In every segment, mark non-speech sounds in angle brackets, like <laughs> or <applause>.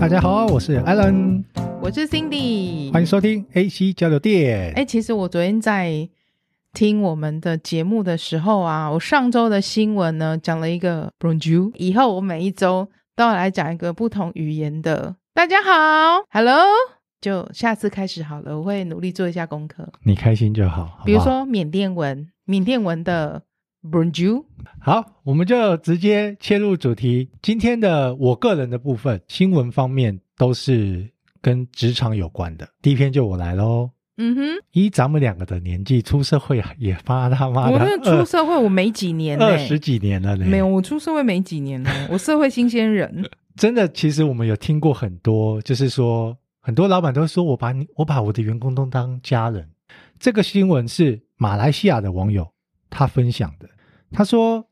大家好，我是 Alan，我是 Cindy，欢迎收听 AC 交流电。哎，其实我昨天在听我们的节目的时候啊，我上周的新闻呢讲了一个 Bonjour，以后我每一周都要来讲一个不同语言的。大家好，Hello，就下次开始好了，我会努力做一下功课。你开心就好，好好，比如说缅甸文，缅甸文的。Bonjour，好，我们就直接切入主题。今天的我个人的部分新闻方面都是跟职场有关的。第一篇就我来喽。嗯哼，依咱们两个的年纪，出社会也发他妈的。我出社会我没几年，二十几年了呢。没有，我出社会没几年呢，<laughs> 我社会新鲜人。真的，其实我们有听过很多，就是说很多老板都说我把你，我把我的员工都当家人。这个新闻是马来西亚的网友他分享的。他说，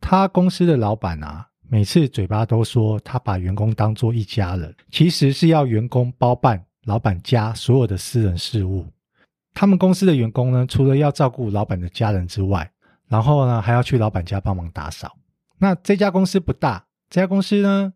他公司的老板啊，每次嘴巴都说他把员工当做一家人，其实是要员工包办老板家所有的私人事务。他们公司的员工呢，除了要照顾老板的家人之外，然后呢，还要去老板家帮忙打扫。那这家公司不大，这家公司呢，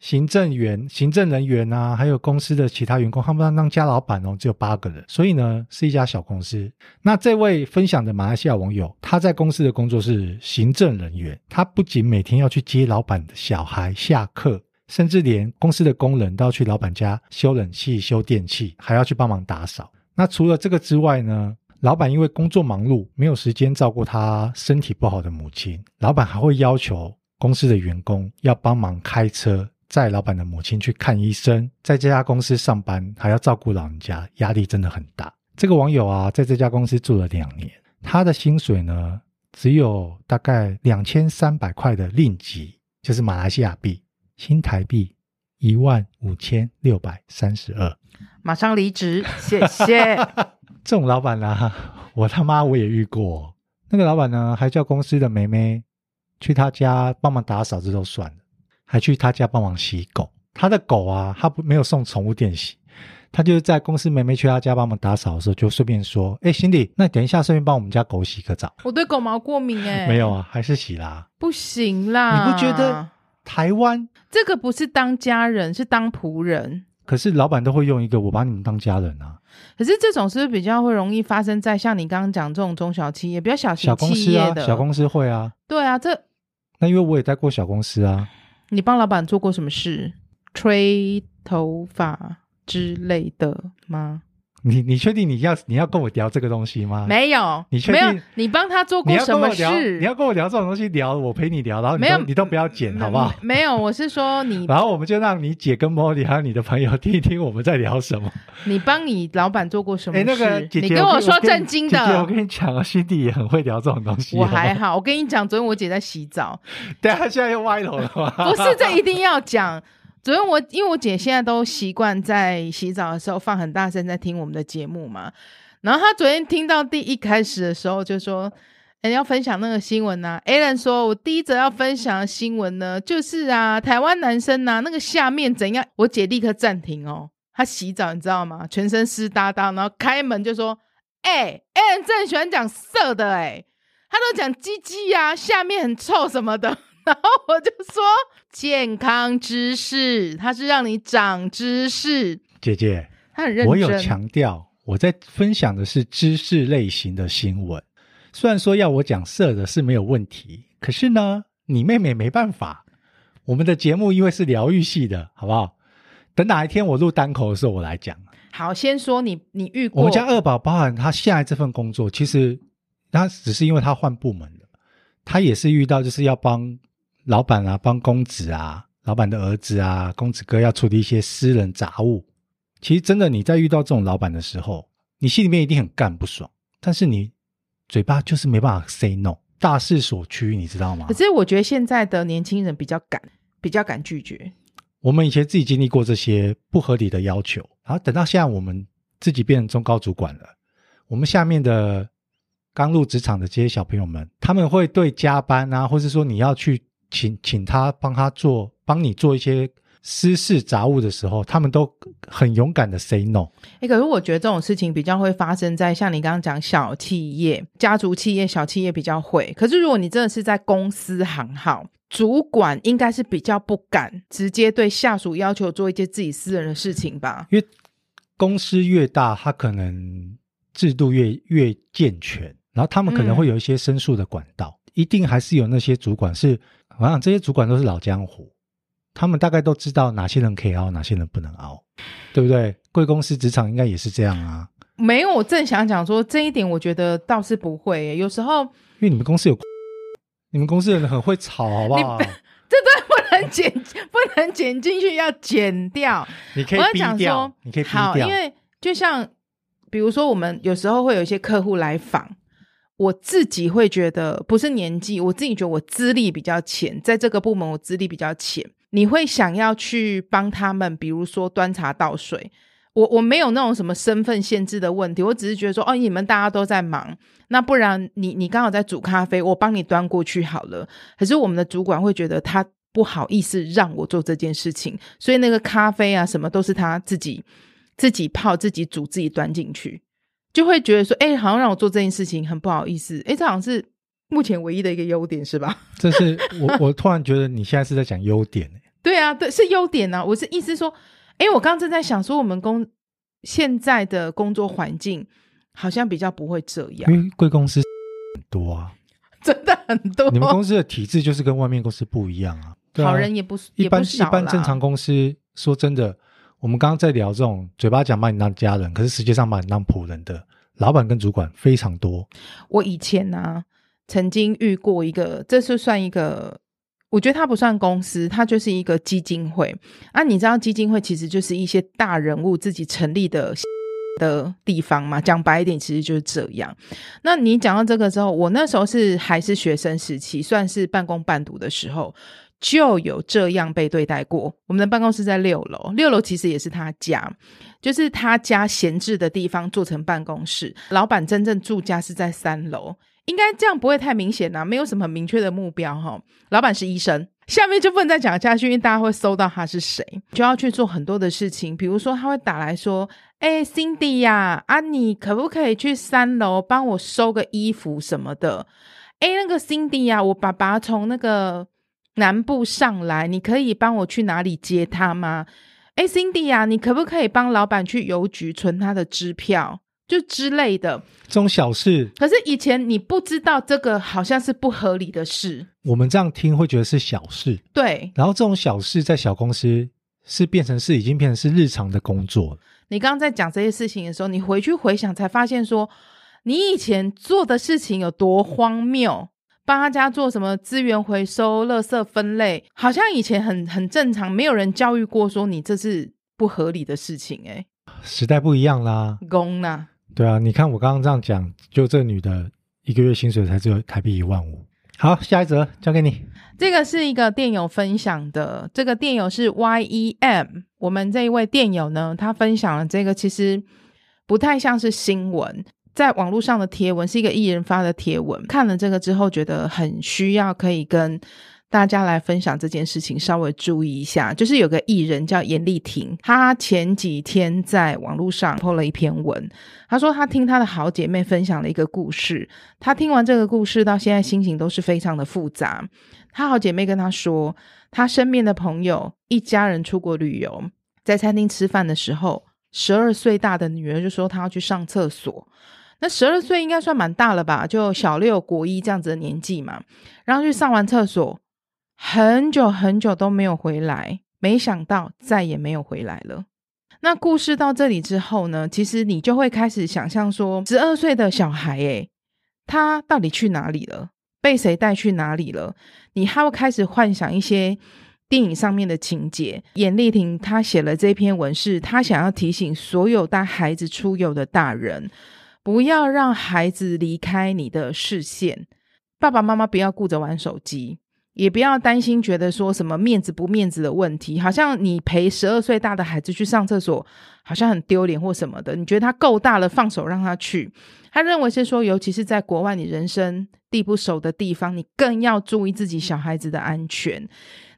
行政员、行政人员啊，还有公司的其他员工，他们当家老板哦，只有八个人，所以呢，是一家小公司。那这位分享的马来西亚网友，他在公司的工作是行政人员，他不仅每天要去接老板的小孩下课，甚至连公司的工人都要去老板家修冷气、修电器，还要去帮忙打扫。那除了这个之外呢，老板因为工作忙碌，没有时间照顾他身体不好的母亲，老板还会要求公司的员工要帮忙开车。载老板的母亲去看医生，在这家公司上班还要照顾老人家，压力真的很大。这个网友啊，在这家公司住了两年，他的薪水呢，只有大概两千三百块的令吉，就是马来西亚币，新台币一万五千六百三十二。马上离职，谢谢。<laughs> 这种老板啊，我他妈我也遇过。那个老板呢，还叫公司的梅梅去他家帮忙打扫，这都算了。还去他家帮忙洗狗，他的狗啊，他不没有送宠物店洗，他就是在公司妹妹去他家帮忙打扫的时候，就顺便说：“哎，Cindy，那等一下顺便帮我们家狗洗个澡。”我对狗毛过敏哎，<laughs> 没有啊，还是洗啦，不行啦，你不觉得台湾这个不是当家人，是当仆人？可是老板都会用一个我把你们当家人啊。可是这种是不是比较会容易发生在像你刚刚讲这种中小企业，比较小型企业的？小公司啊，小公司会啊。对啊，这那因为我也在过小公司啊。你帮老板做过什么事？吹头发之类的吗？你你确定你要你要跟我聊这个东西吗？没有，你确定？没有，你帮他做过什么事？你要跟我聊这种东西，聊我陪你聊，然后你都没有你都不要剪，好不好？没有，我是说你，<laughs> 然后我们就让你姐跟莫莉还有你的朋友听一听我们在聊什么。你帮你老板做过什么事？哎，那个姐姐，你跟我说震惊的。姐姐，我跟你讲啊，心底也很会聊这种东西。我还好，我跟你讲，昨天我姐在洗澡，<laughs> 对，她现在又歪头了吗？不是，这一定要讲。昨天我因为我姐现在都习惯在洗澡的时候放很大声在听我们的节目嘛，然后她昨天听到第一开始的时候就说：“哎，要分享那个新闻啊。”Alan 说：“我第一则要分享的新闻呢，就是啊，台湾男生呐、那个下面怎样？”我姐立刻暂停哦，她洗澡你知道吗？全身湿哒哒，然后开门就说：“哎，Alan 真喜欢讲色的哎，他都讲鸡鸡呀，下面很臭什么的。”然后我就说。健康知识，它是让你长知识。姐姐，他很认真。我有强调，我在分享的是知识类型的新闻。虽然说要我讲色的是没有问题，可是呢，你妹妹没办法。我们的节目因为是疗愈系的，好不好？等哪一天我录单口的时候，我来讲。好，先说你，你遇过。我们家二宝，包含他现在这份工作，其实他只是因为他换部门了，他也是遇到就是要帮。老板啊，帮公子啊，老板的儿子啊，公子哥要处理一些私人杂务。其实真的，你在遇到这种老板的时候，你心里面一定很干不爽，但是你嘴巴就是没办法 say no，大势所趋，你知道吗？可是我觉得现在的年轻人比较敢，比较敢拒绝。我们以前自己经历过这些不合理的要求，然后等到现在我们自己变成中高主管了，我们下面的刚入职场的这些小朋友们，他们会对加班啊，或是说你要去。请请他帮他做，帮你做一些私事杂务的时候，他们都很勇敢的 say no。哎、欸，可是我觉得这种事情比较会发生在像你刚刚讲小企业、家族企业、小企业比较会。可是如果你真的是在公司行号，主管应该是比较不敢直接对下属要求做一些自己私人的事情吧？因为公司越大，他可能制度越越健全，然后他们可能会有一些申诉的管道，嗯、一定还是有那些主管是，我想这些主管都是老江湖。他们大概都知道哪些人可以熬，哪些人不能熬，对不对？贵公司职场应该也是这样啊。没有，我正想讲说这一点，我觉得倒是不会耶。有时候，因为你们公司有，你们公司的人很会吵，好不好？这段不能剪，不能剪进去，要剪掉。你可以逼掉，你可以逼掉。好，因为就像比如说，我们有时候会有一些客户来访。我自己会觉得不是年纪，我自己觉得我资历比较浅，在这个部门我资历比较浅。你会想要去帮他们，比如说端茶倒水。我我没有那种什么身份限制的问题，我只是觉得说，哦，你们大家都在忙，那不然你你刚好在煮咖啡，我帮你端过去好了。可是我们的主管会觉得他不好意思让我做这件事情，所以那个咖啡啊什么都是他自己自己泡、自己煮、自己端进去。就会觉得说，哎、欸，好像让我做这件事情很不好意思。哎、欸，这好像是目前唯一的一个优点，是吧？这是我，我突然觉得你现在是在讲优点。<laughs> 对啊，对，是优点啊。我是意思说，哎、欸，我刚刚正在想说，我们公现在的工作环境好像比较不会这样，因为贵公司很多啊，<laughs> 真的很多。你们公司的体制就是跟外面公司不一样啊。啊好人也不一般，一般正常公司，说真的。我们刚刚在聊这种嘴巴讲把你当家人，可是实际上把你当仆人的老板跟主管非常多。我以前呢、啊，曾经遇过一个，这是算一个，我觉得它不算公司，它就是一个基金会啊。你知道基金会其实就是一些大人物自己成立的的地方嘛？讲白一点，其实就是这样。那你讲到这个之后，我那时候是还是学生时期，算是半工半读的时候。就有这样被对待过。我们的办公室在六楼，六楼其实也是他家，就是他家闲置的地方做成办公室。老板真正住家是在三楼，应该这样不会太明显啊，没有什么很明确的目标哈。老板是医生，下面就不能再讲下去，因为大家会搜到他是谁，就要去做很多的事情。比如说他会打来说：“哎，Cindy 呀，啊，你可不可以去三楼帮我收个衣服什么的？哎，那个 Cindy 呀，我爸爸从那个。”南部上来，你可以帮我去哪里接他吗？哎，Cindy 啊，你可不可以帮老板去邮局存他的支票，就之类的这种小事。可是以前你不知道这个好像是不合理的事，我们这样听会觉得是小事。对，然后这种小事在小公司是变成是已经变成是日常的工作。你刚刚在讲这些事情的时候，你回去回想才发现说，你以前做的事情有多荒谬。帮他家做什么资源回收、垃圾分类，好像以前很很正常，没有人教育过说你这是不合理的事情。哎，时代不一样啦，公啦，对啊，你看我刚刚这样讲，就这女的一个月薪水才只有台币一万五。好，下一则交给你。这个是一个电友分享的，这个电友是 YEM。我们这一位电友呢，他分享了这个，其实不太像是新闻。在网络上的贴文是一个艺人发的贴文，看了这个之后觉得很需要，可以跟大家来分享这件事情，稍微注意一下。就是有个艺人叫严丽婷，她前几天在网络上 po 了一篇文，她说她听她的好姐妹分享了一个故事，她听完这个故事到现在心情都是非常的复杂。她好姐妹跟她说，她身边的朋友一家人出国旅游，在餐厅吃饭的时候，十二岁大的女儿就说她要去上厕所。那十二岁应该算蛮大了吧？就小六、国一这样子的年纪嘛。然后去上完厕所，很久很久都没有回来，没想到再也没有回来了。那故事到这里之后呢，其实你就会开始想象说，十二岁的小孩，诶，他到底去哪里了？被谁带去哪里了？你还会开始幻想一些电影上面的情节。严丽婷她写了这篇文，是她想要提醒所有带孩子出游的大人。不要让孩子离开你的视线，爸爸妈妈不要顾着玩手机，也不要担心，觉得说什么面子不面子的问题，好像你陪十二岁大的孩子去上厕所，好像很丢脸或什么的。你觉得他够大了，放手让他去。他认为是说，尤其是在国外，你人生地不熟的地方，你更要注意自己小孩子的安全。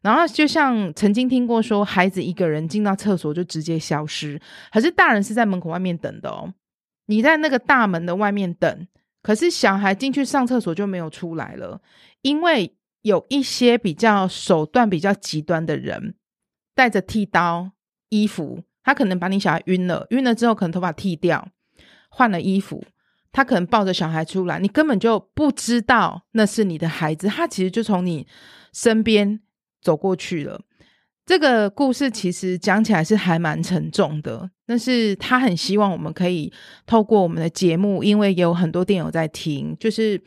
然后就像曾经听过说，孩子一个人进到厕所就直接消失，可是大人是在门口外面等的哦。你在那个大门的外面等，可是小孩进去上厕所就没有出来了，因为。有一些比较手段比较极端的人，带着剃刀、衣服，他可能把你小孩晕了，晕了之后可能头发剃掉，换了衣服，他可能抱着小孩出来，你根本就不知道那是你的孩子，他其实就从你身边走过去了。这个故事其实讲起来是还蛮沉重的，但是他很希望我们可以透过我们的节目，因为有很多电友在听，就是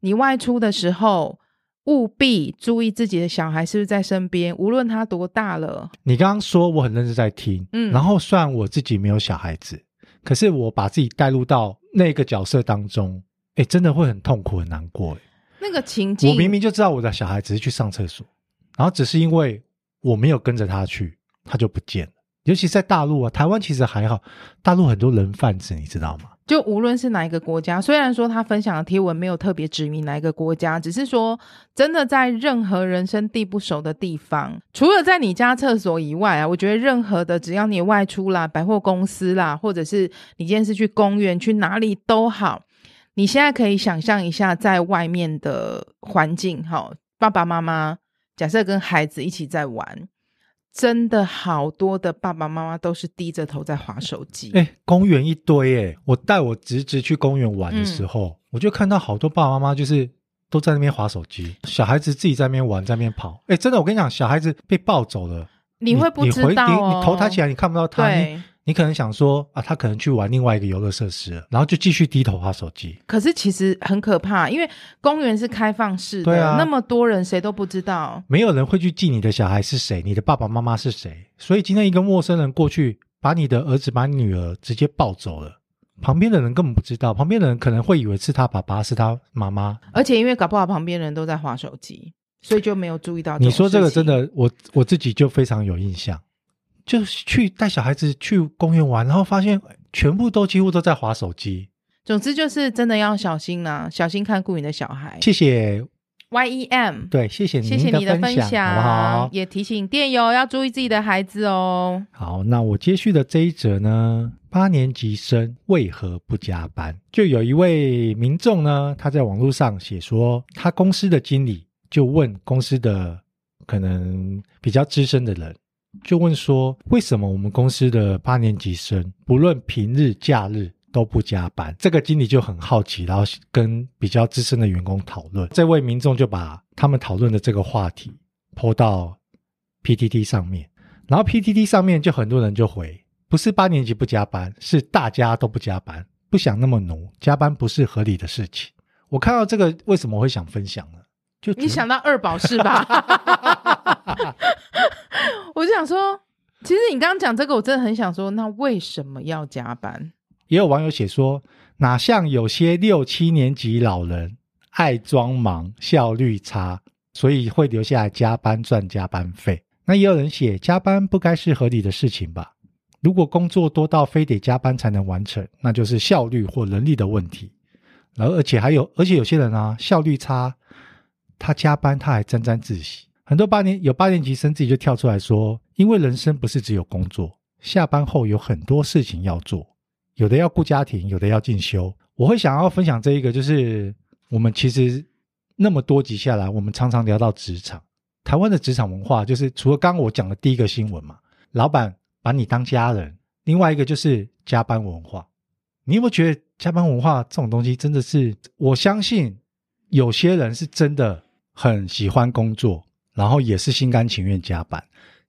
你外出的时候。务必注意自己的小孩是不是在身边，无论他多大了。你刚刚说我很认真在听，嗯，然后虽然我自己没有小孩子，可是我把自己带入到那个角色当中，哎，真的会很痛苦、很难过。那个情境，我明明就知道我的小孩只是去上厕所，然后只是因为我没有跟着他去，他就不见了。尤其在大陆啊，台湾其实还好，大陆很多人贩子，你知道吗？就无论是哪一个国家，虽然说他分享的贴文没有特别指明哪一个国家，只是说真的在任何人生地不熟的地方，除了在你家厕所以外啊，我觉得任何的只要你外出啦，百货公司啦，或者是你今天是去公园去哪里都好，你现在可以想象一下在外面的环境，好，爸爸妈妈假设跟孩子一起在玩。真的好多的爸爸妈妈都是低着头在划手机。哎、欸，公园一堆哎、欸！我带我侄子去公园玩的时候，嗯、我就看到好多爸爸妈妈就是都在那边划手机，小孩子自己在那边玩，在那边跑。哎、欸，真的，我跟你讲，小孩子被抱走了，你会不知道、哦你你，你头抬起来，你看不到他。对。你可能想说啊，他可能去玩另外一个游乐设施了，然后就继续低头划手机。可是其实很可怕，因为公园是开放式的，对啊，那么多人谁都不知道，没有人会去记你的小孩是谁，你的爸爸妈妈是谁。所以今天一个陌生人过去，把你的儿子、把你女儿直接抱走了，旁边的人根本不知道，旁边的人可能会以为是他爸爸，是他妈妈。而且因为搞不好旁边人都在划手机，所以就没有注意到。你说这个真的，我我自己就非常有印象。就去带小孩子去公园玩，然后发现全部都几乎都在滑手机。总之就是真的要小心啦，小心看顾你的小孩。谢谢 YEM，对，谢谢谢谢你的分享，好不好？也提醒电友要注意自己的孩子哦。好，那我接续的这一则呢，八年级生为何不加班？就有一位民众呢，他在网络上写说，他公司的经理就问公司的可能比较资深的人。就问说，为什么我们公司的八年级生不论平日假日都不加班？这个经理就很好奇，然后跟比较资深的员工讨论。这位民众就把他们讨论的这个话题 po 到 PTT 上面，然后 PTT 上面就很多人就回：不是八年级不加班，是大家都不加班，不想那么奴，加班不是合理的事情。我看到这个，为什么会想分享呢？就你想到二宝是吧？<laughs> 我就想说，其实你刚刚讲这个，我真的很想说，那为什么要加班？也有网友写说，哪像有些六七年级老人爱装忙，效率差，所以会留下来加班赚加班费。那也有人写，加班不该是合理的事情吧？如果工作多到非得加班才能完成，那就是效率或能力的问题。而而且还有，而且有些人啊，效率差，他加班他还沾沾自喜。很多八年有八年级生自己就跳出来说，因为人生不是只有工作，下班后有很多事情要做，有的要顾家庭，有的要进修。我会想要分享这一个，就是我们其实那么多集下来，我们常常聊到职场，台湾的职场文化，就是除了刚刚我讲的第一个新闻嘛，老板把你当家人，另外一个就是加班文化。你有没有觉得加班文化这种东西真的是？我相信有些人是真的很喜欢工作。然后也是心甘情愿加班，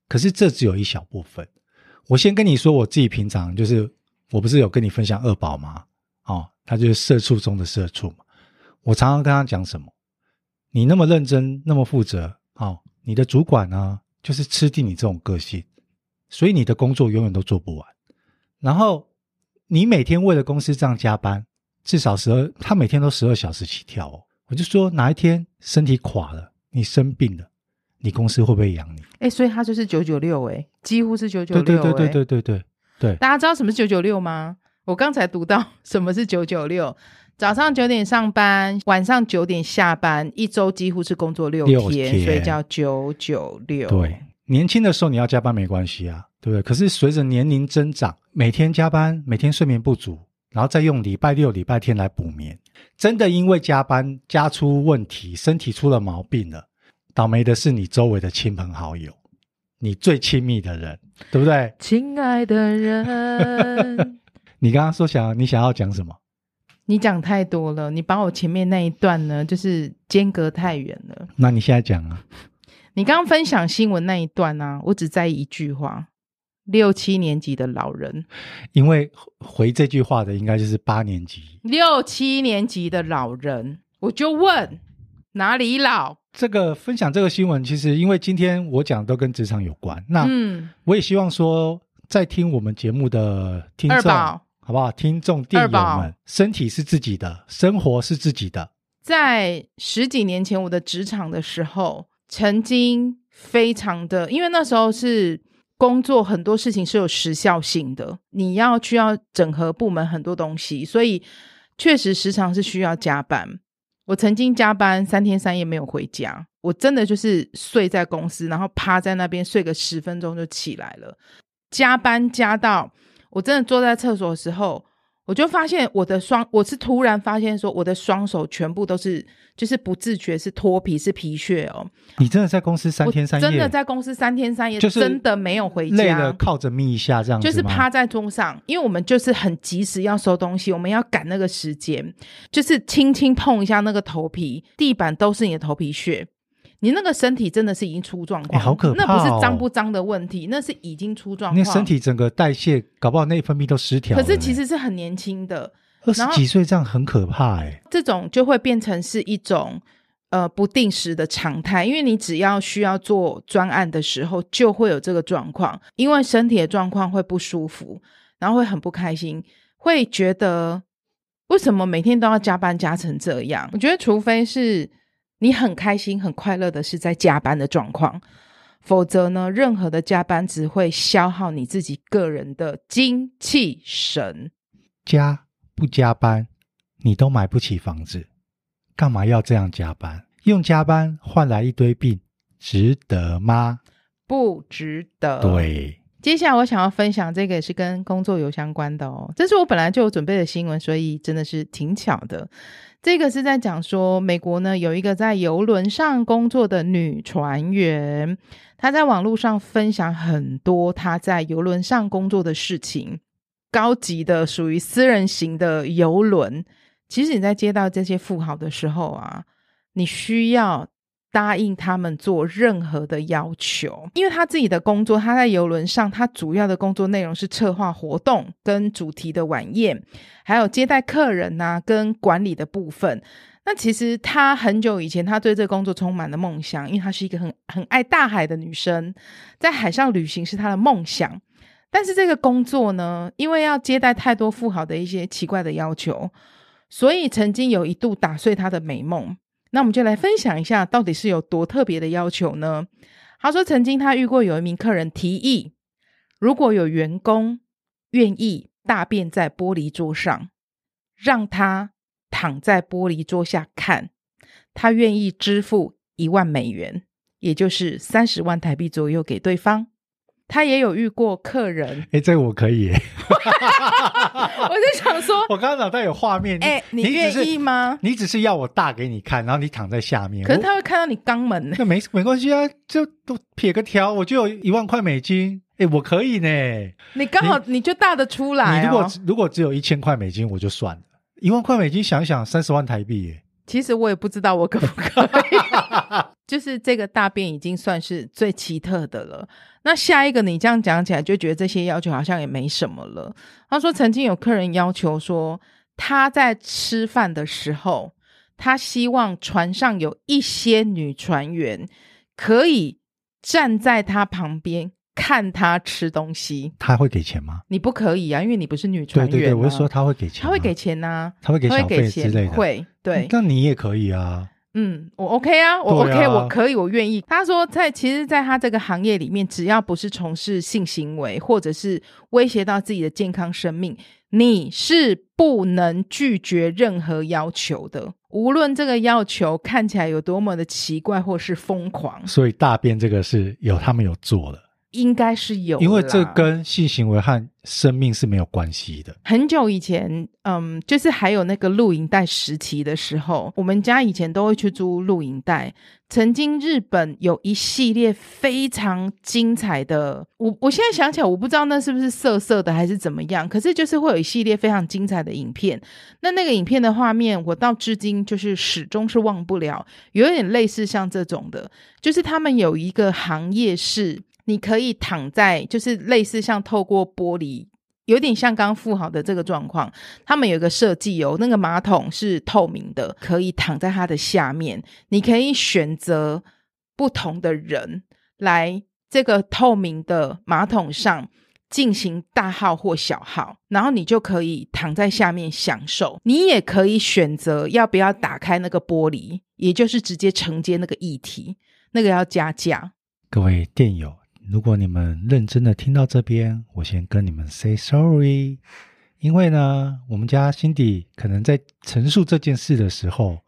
可是这只有一小部分。我先跟你说，我自己平常就是，我不是有跟你分享二宝吗？哦，他就是社畜中的社畜嘛。我常常跟他讲什么？你那么认真，那么负责，哦，你的主管呢，就是吃定你这种个性，所以你的工作永远都做不完。然后你每天为了公司这样加班，至少十二，他每天都十二小时起跳哦。我就说哪一天身体垮了，你生病了，你公司会不会养你？哎，所以它就是九九六，哎，几乎是九九六，对对对对对对对对。大家知道什么是九九六吗？我刚才读到什么是九九六，早上九点上班，晚上九点下班，一周几乎是工作六天，所以叫九九六。对，年轻的时候你要加班没关系啊，对不对？可是随着年龄增长，每天加班，每天睡眠不足。然后再用礼拜六、礼拜天来补眠，真的因为加班加出问题，身体出了毛病了，倒霉的是你周围的亲朋好友，你最亲密的人，对不对？亲爱的人。<laughs> 你刚刚说想你想要讲什么？你讲太多了，你把我前面那一段呢，就是间隔太远了。那你现在讲啊？你刚刚分享新闻那一段呢、啊？我只在意一句话：六七年级的老人。因为回这句话的应该就是八年级。六七年级的老人，我就问哪里老？这个分享这个新闻，其实因为今天我讲的都跟职场有关。那嗯，我也希望说，在听我们节目的听众。好不好？听众、电友们，身体是自己的，生活是自己的。在十几年前，我的职场的时候，曾经非常的，因为那时候是工作很多事情是有时效性的，你要需要整合部门很多东西，所以确实时常是需要加班。我曾经加班三天三夜没有回家，我真的就是睡在公司，然后趴在那边睡个十分钟就起来了，加班加到。我真的坐在厕所的时候，我就发现我的双，我是突然发现说，我的双手全部都是，就是不自觉是脱皮，是皮屑哦。你真的在公司三天三夜？真的在公司三天三夜，就是真的没有回家，累了靠着眯一下这样子，就是趴在桌上，因为我们就是很及时要收东西，我们要赶那个时间，就是轻轻碰一下那个头皮，地板都是你的头皮屑。你那个身体真的是已经出状况，好可怕！那不是脏不脏的问题，那是已经出状况。那身体整个代谢搞不好内分泌都失调。可是其实是很年轻的，二十几岁这样很可怕哎。这种就会变成是一种呃不定时的常态，因为你只要需要做专案的时候，就会有这个状况，因为身体的状况会不舒服，然后会很不开心，会觉得为什么每天都要加班加成这样？我觉得除非是。你很开心、很快乐的是在加班的状况，否则呢，任何的加班只会消耗你自己个人的精气神。加不加班，你都买不起房子，干嘛要这样加班？用加班换来一堆病，值得吗？不值得。对。接下来我想要分享这个也是跟工作有相关的哦，这是我本来就有准备的新闻，所以真的是挺巧的。这个是在讲说，美国呢有一个在游轮上工作的女船员，她在网络上分享很多她在游轮上工作的事情。高级的属于私人型的游轮，其实你在接到这些富豪的时候啊，你需要。答应他们做任何的要求，因为他自己的工作，他在游轮上，他主要的工作内容是策划活动跟主题的晚宴，还有接待客人呐、跟管理的部分。那其实他很久以前，他对这个工作充满了梦想，因为他是一个很很爱大海的女生，在海上旅行是他的梦想。但是这个工作呢，因为要接待太多富豪的一些奇怪的要求，所以曾经有一度打碎他的美梦。那我们就来分享一下，到底是有多特别的要求呢？他说，曾经他遇过有一名客人提议，如果有员工愿意大便在玻璃桌上，让他躺在玻璃桌下看，他愿意支付一万美元，也就是三十万台币左右给对方。他也有遇过客人，哎，这个我可以，<laughs> 我就想说，<laughs> 我刚刚脑袋有画面，哎，你愿意吗？你只是要我大给你看，然后你躺在下面，可是他会看到你肛门，那没没关系啊，就都撇个条，我就有一万块美金，哎，我可以呢。你刚好你就大的出来，你如果如果只有一千块美金，我就算了，一万块美金想想三十万台币耶。其实我也不知道我可不可以，<laughs> 就是这个大便已经算是最奇特的了。那下一个你这样讲起来，就觉得这些要求好像也没什么了。他说曾经有客人要求说，他在吃饭的时候，他希望船上有一些女船员可以站在他旁边。看他吃东西，他会给钱吗？你不可以啊，因为你不是女船员。对对对，我是说他会给钱，他会给钱呐，他会给小费之类的。会，对。那你也可以啊。嗯，我 OK 啊，我 OK，啊、我可以，我愿意。他说在，在其实，在他这个行业里面，只要不是从事性行为，或者是威胁到自己的健康生命，你是不能拒绝任何要求的，无论这个要求看起来有多么的奇怪或是疯狂。所以大便这个是有他们有做了。应该是有，因为这跟性行为和生命是没有关系的。很久以前，嗯，就是还有那个录影带时期的时候，我们家以前都会去租录影带。曾经日本有一系列非常精彩的，我我现在想起来，我不知道那是不是色色的还是怎么样，可是就是会有一系列非常精彩的影片。那那个影片的画面，我到至今就是始终是忘不了，有点类似像这种的，就是他们有一个行业是。你可以躺在，就是类似像透过玻璃，有点像刚富豪的这个状况。他们有一个设计哦，那个马桶是透明的，可以躺在它的下面。你可以选择不同的人来这个透明的马桶上进行大号或小号，然后你就可以躺在下面享受。你也可以选择要不要打开那个玻璃，也就是直接承接那个液体，那个要加价。各位电友。如果你们认真的听到这边，我先跟你们 say sorry，因为呢，我们家 Cindy 可能在陈述这件事的时候，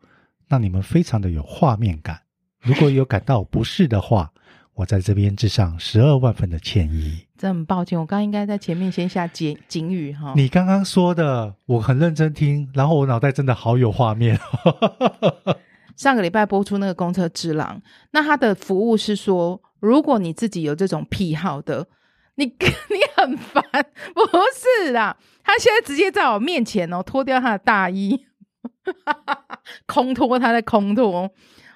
让你们非常的有画面感。如果有感到不适的话，我在这边致上十二万分的歉意。真很抱歉，我刚刚应该在前面先下警警语哈。你刚刚说的，我很认真听，然后我脑袋真的好有画面。上个礼拜播出那个公车之狼，那他的服务是说。如果你自己有这种癖好的，你 <laughs> 你很烦，不是啦，他现在直接在我面前哦，脱掉他的大衣，<laughs> 空脱，他在空脱。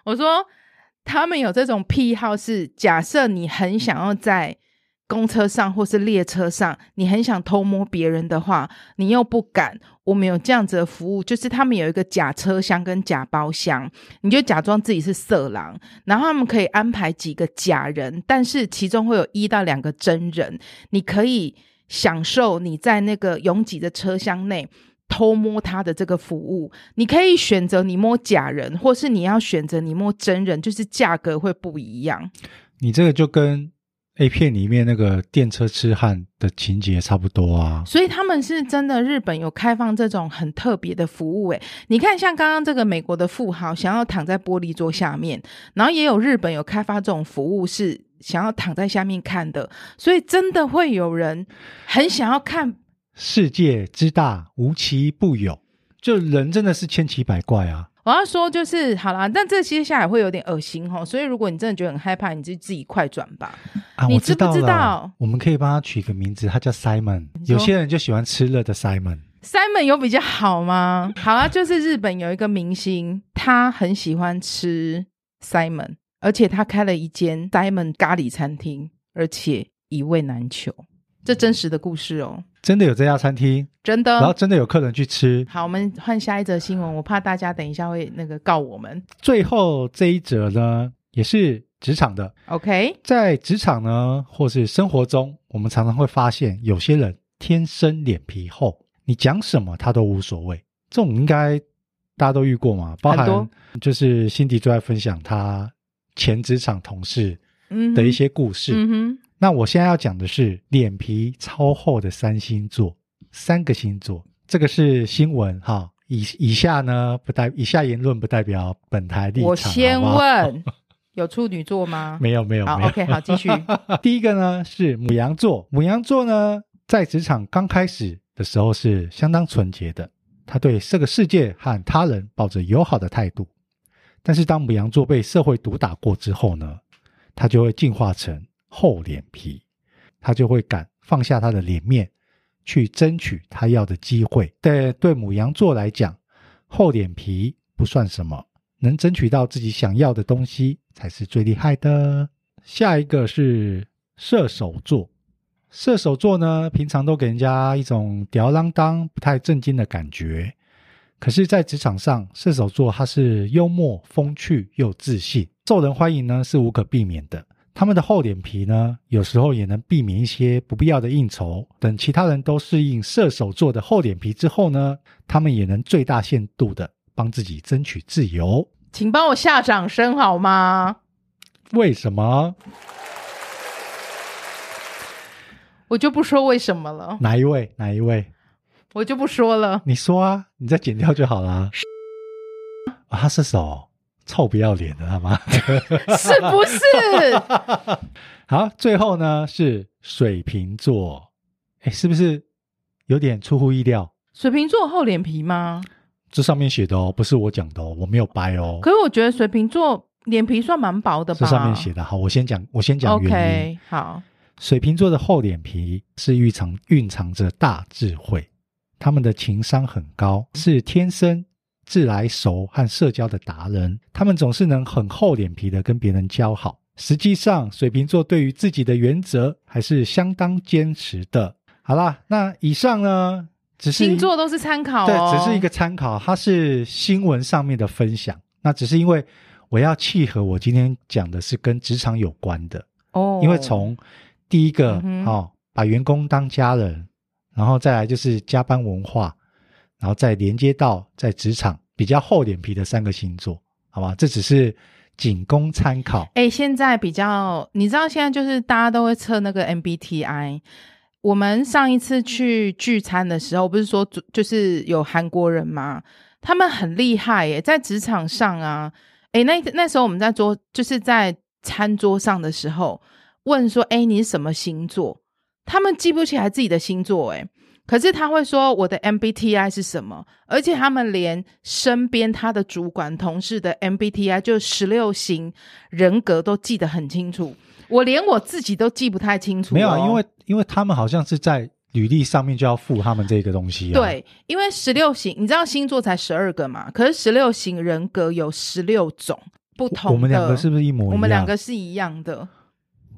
我说他们有这种癖好是，假设你很想要在。公车上或是列车上，你很想偷摸别人的话，你又不敢。我们有这样子的服务，就是他们有一个假车厢跟假包厢，你就假装自己是色狼，然后他们可以安排几个假人，但是其中会有一到两个真人，你可以享受你在那个拥挤的车厢内偷摸他的这个服务。你可以选择你摸假人，或是你要选择你摸真人，就是价格会不一样。你这个就跟。A 片里面那个电车痴汉的情节差不多啊，所以他们是真的日本有开放这种很特别的服务诶，你看像刚刚这个美国的富豪想要躺在玻璃桌下面，然后也有日本有开发这种服务是想要躺在下面看的，所以真的会有人很想要看。世界之大无奇不有，就人真的是千奇百怪啊。我要说就是好啦，但这接下来会有点恶心哦，所以如果你真的觉得很害怕，你就自己快转吧。啊，你知不知道？我们可以帮他取个名字，他叫 Simon。有些人就喜欢吃热的 Simon。Simon 有比较好吗？好啊，就是日本有一个明星，他很喜欢吃 Simon，而且他开了一间 Simon 咖喱餐厅，而且一位难求。这真实的故事哦。真的有这家餐厅，真的，然后真的有客人去吃。好，我们换下一则新闻，我怕大家等一下会那个告我们。最后这一则呢，也是职场的。OK，在职场呢，或是生活中，我们常常会发现有些人天生脸皮厚，你讲什么他都无所谓。这种应该大家都遇过嘛？包含就是辛迪最爱分享他前职场同事的一些故事。嗯哼。那我现在要讲的是脸皮超厚的三星座，三个星座，这个是新闻哈。以以下呢不代以下言论不代表本台立场。我先问，<laughs> 有处女座吗？没有没有。好，OK，好，继续。<laughs> 第一个呢是牡羊座，牡羊座呢在职场刚开始的时候是相当纯洁的，他对这个世界和他人抱着友好的态度。但是当牡羊座被社会毒打过之后呢，他就会进化成。厚脸皮，他就会敢放下他的脸面，去争取他要的机会。对对，母羊座来讲，厚脸皮不算什么，能争取到自己想要的东西才是最厉害的。下一个是射手座，射手座呢，平常都给人家一种吊儿郎当、不太正经的感觉。可是，在职场上，射手座他是幽默、风趣又自信，受人欢迎呢，是无可避免的。他们的厚脸皮呢，有时候也能避免一些不必要的应酬。等其他人都适应射手座的厚脸皮之后呢，他们也能最大限度的帮自己争取自由。请帮我下掌声好吗？为什么？我就不说为什么了。哪一位？哪一位？我就不说了。你说啊，你再剪掉就好了。啊，他是手臭不要脸的，他妈是不是？<laughs> 好，最后呢是水瓶座，哎，是不是有点出乎意料？水瓶座厚脸皮吗？这上面写的哦，不是我讲的哦，我没有掰哦。可是我觉得水瓶座脸皮算蛮薄的吧？这上面写的，好，我先讲，我先讲原因。Okay, 好，水瓶座的厚脸皮是蕴藏蕴藏着大智慧，他们的情商很高，是天生自来熟和社交的达人。他们总是能很厚脸皮的跟别人交好。实际上，水瓶座对于自己的原则还是相当坚持的。好啦，那以上呢？只是星座都是参考哦，对，只是一个参考，它是新闻上面的分享。那只是因为我要契合我今天讲的是跟职场有关的哦。因为从第一个、嗯、哦，把员工当家人，然后再来就是加班文化，然后再连接到在职场比较厚脸皮的三个星座，好吧？这只是仅供参考。哎，现在比较，你知道现在就是大家都会测那个 MBTI。我们上一次去聚餐的时候，不是说就是有韩国人吗？他们很厉害耶，在职场上啊，诶，那那时候我们在桌，就是在餐桌上的时候，问说，诶，你什么星座？他们记不起来自己的星座，诶，可是他会说我的 MBTI 是什么，而且他们连身边他的主管同事的 MBTI 就十六型人格都记得很清楚。我连我自己都记不太清楚。哦。没有，因为因为他们好像是在履历上面就要附他们这个东西。啊。对，因为十六型，你知道星座才十二个嘛？可是十六型人格有十六种不同的。我们两个是不是一模一样？我们两个是一样的。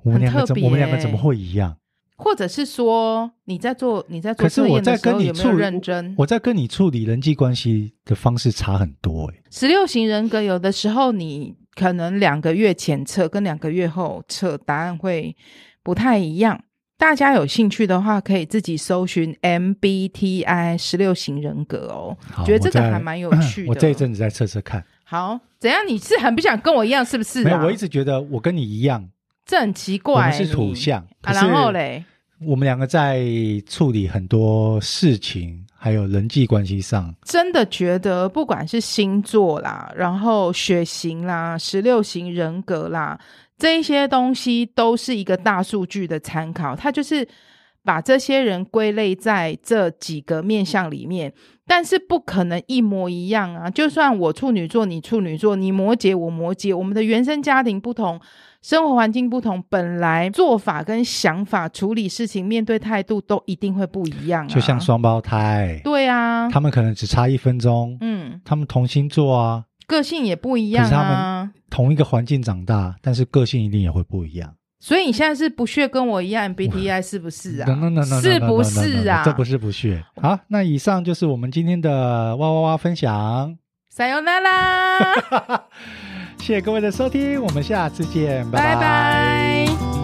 我们两个怎么？我们两个怎么会一样？或者是说你在做你在做测验的时候有没有认真？我在跟你处理人际关系的方式差很多诶。十六型人格有的时候你。可能两个月前测跟两个月后测答案会不太一样。大家有兴趣的话，可以自己搜寻 MBTI 十六型人格哦。好觉得这个还蛮有趣的。我，<clears throat> 我这一阵子在测测看。好，怎样？你是很不想跟我一样，是不是、啊？没有，我一直觉得我跟你一样，这很奇怪。是土象，啊、然后嘞，我们两个在处理很多事情。还有人际关系上，真的觉得不管是星座啦，然后血型啦，十六型人格啦，这一些东西都是一个大数据的参考。它就是把这些人归类在这几个面相里面，但是不可能一模一样啊！就算我处女座，你处女座，你摩羯，我摩羯，我们的原生家庭不同。生活环境不同，本来做法跟想法、处理事情、面对态度都一定会不一样啊。就像双胞胎，对啊，他们可能只差一分钟，嗯，他们同星座啊，个性也不一样啊。可是他们同一个环境长大，但是个性一定也会不一样。所以你现在是不屑跟我一样 MBTI 是不是啊？是不是啊？这不是不屑。好，那以上就是我们今天的哇哇哇分享。撒由那拉。<laughs> 谢谢各位的收听，我们下次见，拜拜。拜拜。